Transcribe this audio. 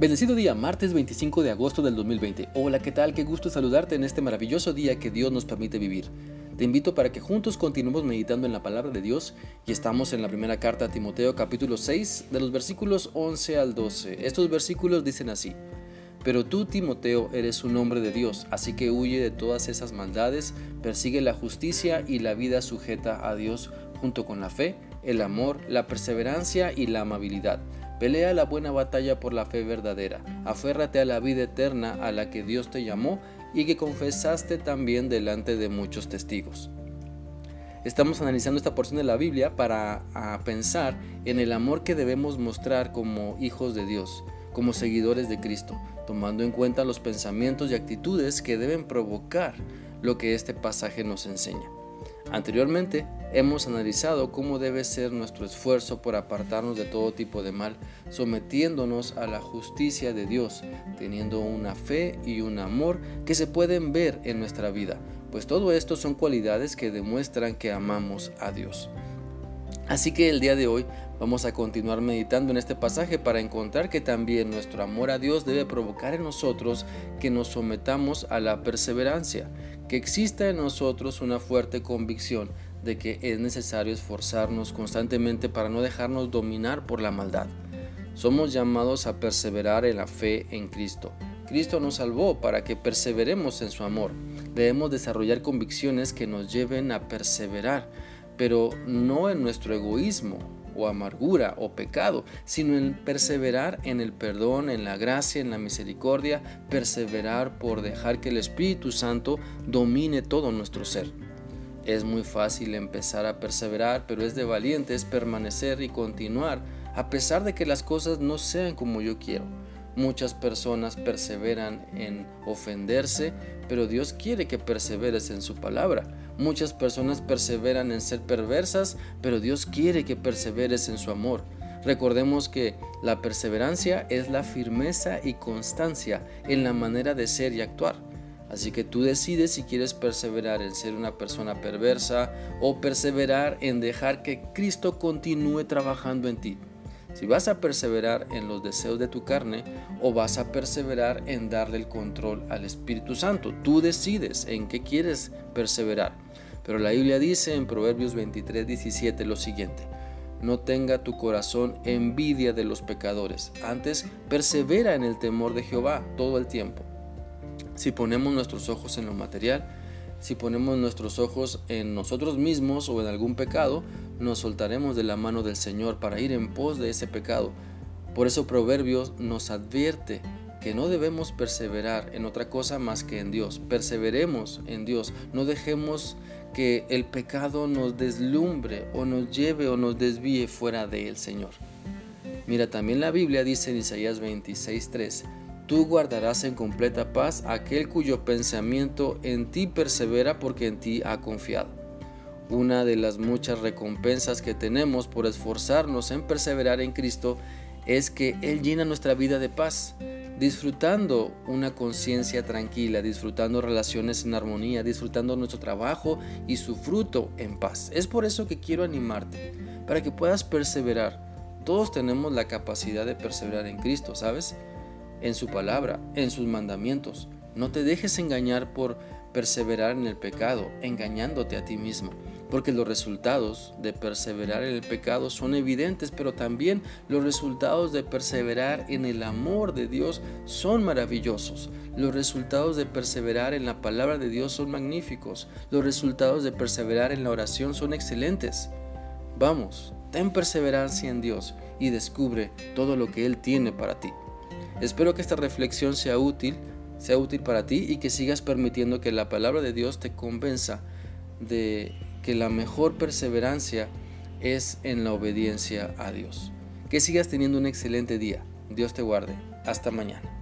Bendecido día, martes 25 de agosto del 2020. Hola, ¿qué tal? Qué gusto saludarte en este maravilloso día que Dios nos permite vivir. Te invito para que juntos continuemos meditando en la palabra de Dios y estamos en la primera carta a Timoteo capítulo 6 de los versículos 11 al 12. Estos versículos dicen así. Pero tú, Timoteo, eres un hombre de Dios, así que huye de todas esas maldades, persigue la justicia y la vida sujeta a Dios junto con la fe, el amor, la perseverancia y la amabilidad Pelea la buena batalla por la fe verdadera. Aférrate a la vida eterna a la que Dios te llamó y que confesaste también delante de muchos testigos. Estamos analizando esta porción de la Biblia para pensar en el amor que debemos mostrar como hijos de Dios, como seguidores de Cristo, tomando en cuenta los pensamientos y actitudes que deben provocar lo que este pasaje nos enseña. Anteriormente hemos analizado cómo debe ser nuestro esfuerzo por apartarnos de todo tipo de mal, sometiéndonos a la justicia de Dios, teniendo una fe y un amor que se pueden ver en nuestra vida, pues todo esto son cualidades que demuestran que amamos a Dios. Así que el día de hoy vamos a continuar meditando en este pasaje para encontrar que también nuestro amor a Dios debe provocar en nosotros que nos sometamos a la perseverancia, que exista en nosotros una fuerte convicción de que es necesario esforzarnos constantemente para no dejarnos dominar por la maldad. Somos llamados a perseverar en la fe en Cristo. Cristo nos salvó para que perseveremos en su amor. Debemos desarrollar convicciones que nos lleven a perseverar, pero no en nuestro egoísmo o amargura o pecado, sino en perseverar en el perdón, en la gracia, en la misericordia, perseverar por dejar que el Espíritu Santo domine todo nuestro ser. Es muy fácil empezar a perseverar, pero es de valientes permanecer y continuar a pesar de que las cosas no sean como yo quiero. Muchas personas perseveran en ofenderse, pero Dios quiere que perseveres en su palabra. Muchas personas perseveran en ser perversas, pero Dios quiere que perseveres en su amor. Recordemos que la perseverancia es la firmeza y constancia en la manera de ser y actuar. Así que tú decides si quieres perseverar en ser una persona perversa o perseverar en dejar que Cristo continúe trabajando en ti. Si vas a perseverar en los deseos de tu carne o vas a perseverar en darle el control al Espíritu Santo. Tú decides en qué quieres perseverar. Pero la Biblia dice en Proverbios 23, 17 lo siguiente. No tenga tu corazón envidia de los pecadores. Antes, persevera en el temor de Jehová todo el tiempo. Si ponemos nuestros ojos en lo material, si ponemos nuestros ojos en nosotros mismos o en algún pecado, nos soltaremos de la mano del Señor para ir en pos de ese pecado. Por eso Proverbios nos advierte que no debemos perseverar en otra cosa más que en Dios. Perseveremos en Dios. No dejemos que el pecado nos deslumbre o nos lleve o nos desvíe fuera del Señor. Mira, también la Biblia dice en Isaías 26:3, Tú guardarás en completa paz aquel cuyo pensamiento en ti persevera porque en ti ha confiado. Una de las muchas recompensas que tenemos por esforzarnos en perseverar en Cristo es que Él llena nuestra vida de paz, disfrutando una conciencia tranquila, disfrutando relaciones en armonía, disfrutando nuestro trabajo y su fruto en paz. Es por eso que quiero animarte, para que puedas perseverar. Todos tenemos la capacidad de perseverar en Cristo, ¿sabes? En su palabra, en sus mandamientos. No te dejes engañar por perseverar en el pecado, engañándote a ti mismo porque los resultados de perseverar en el pecado son evidentes, pero también los resultados de perseverar en el amor de Dios son maravillosos. Los resultados de perseverar en la palabra de Dios son magníficos. Los resultados de perseverar en la oración son excelentes. Vamos, ten perseverancia en Dios y descubre todo lo que Él tiene para ti. Espero que esta reflexión sea útil, sea útil para ti y que sigas permitiendo que la palabra de Dios te convenza de que la mejor perseverancia es en la obediencia a Dios. Que sigas teniendo un excelente día. Dios te guarde. Hasta mañana.